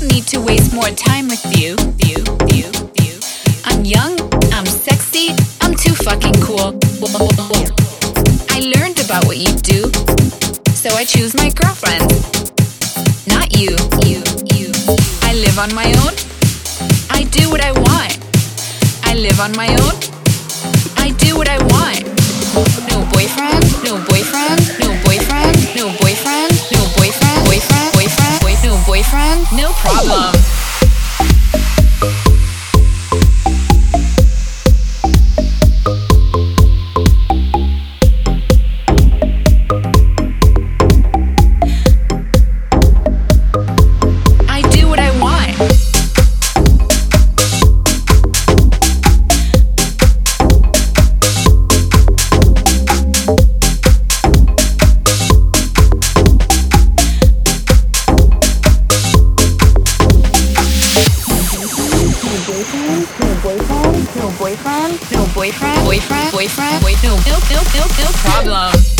don't need to waste more time with you. You, you, you. I'm young, I'm sexy, I'm too fucking cool. I learned about what you do, so I choose my girlfriend. Not you, you, you. I live on my own. I do what I want. I live on my own. I do what I want. Boyfriend, no boyfriend, no boyfriend, no boyfriend, boyfriend, boy, no, no, no, no, no problem.